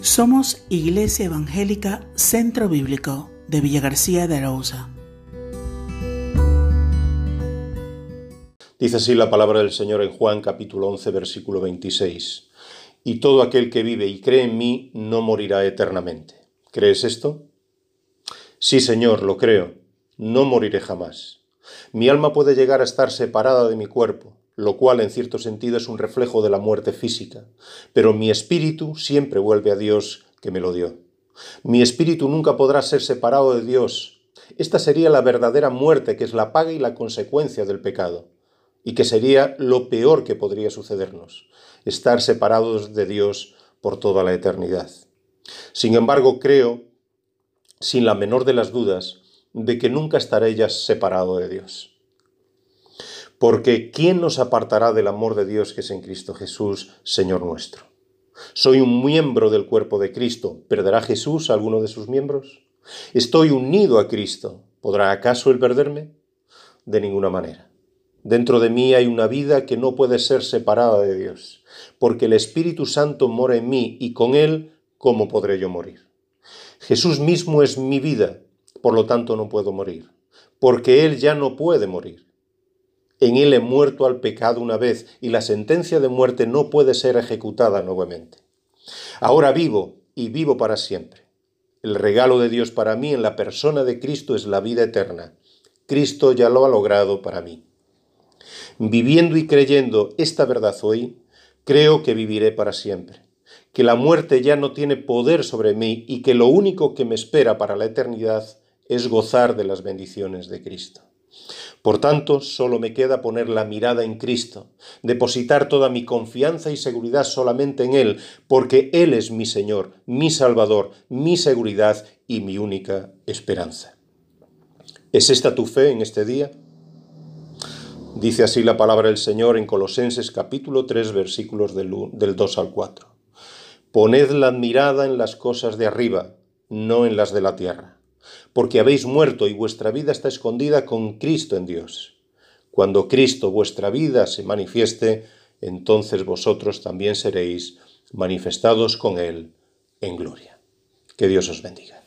Somos Iglesia Evangélica Centro Bíblico de Villa García de Arauza. Dice así la palabra del Señor en Juan capítulo 11 versículo 26. Y todo aquel que vive y cree en mí no morirá eternamente. ¿Crees esto? Sí, Señor, lo creo. No moriré jamás. Mi alma puede llegar a estar separada de mi cuerpo, lo cual en cierto sentido es un reflejo de la muerte física, pero mi espíritu siempre vuelve a Dios que me lo dio. Mi espíritu nunca podrá ser separado de Dios. Esta sería la verdadera muerte, que es la paga y la consecuencia del pecado, y que sería lo peor que podría sucedernos, estar separados de Dios por toda la eternidad. Sin embargo, creo, sin la menor de las dudas, de que nunca estaré ya separado de Dios. Porque ¿quién nos apartará del amor de Dios que es en Cristo Jesús, Señor nuestro? Soy un miembro del cuerpo de Cristo. ¿Perderá Jesús alguno de sus miembros? Estoy unido a Cristo. ¿Podrá acaso él perderme? De ninguna manera. Dentro de mí hay una vida que no puede ser separada de Dios, porque el Espíritu Santo mora en mí y con él, ¿cómo podré yo morir? Jesús mismo es mi vida, por lo tanto no puedo morir, porque Él ya no puede morir. En Él he muerto al pecado una vez y la sentencia de muerte no puede ser ejecutada nuevamente. Ahora vivo y vivo para siempre. El regalo de Dios para mí en la persona de Cristo es la vida eterna. Cristo ya lo ha logrado para mí. Viviendo y creyendo esta verdad hoy, creo que viviré para siempre, que la muerte ya no tiene poder sobre mí y que lo único que me espera para la eternidad es gozar de las bendiciones de Cristo. Por tanto, solo me queda poner la mirada en Cristo, depositar toda mi confianza y seguridad solamente en Él, porque Él es mi Señor, mi Salvador, mi seguridad y mi única esperanza. ¿Es esta tu fe en este día? Dice así la palabra del Señor en Colosenses capítulo 3 versículos del 2 al 4. Poned la mirada en las cosas de arriba, no en las de la tierra porque habéis muerto y vuestra vida está escondida con Cristo en Dios. Cuando Cristo vuestra vida se manifieste, entonces vosotros también seréis manifestados con Él en gloria. Que Dios os bendiga.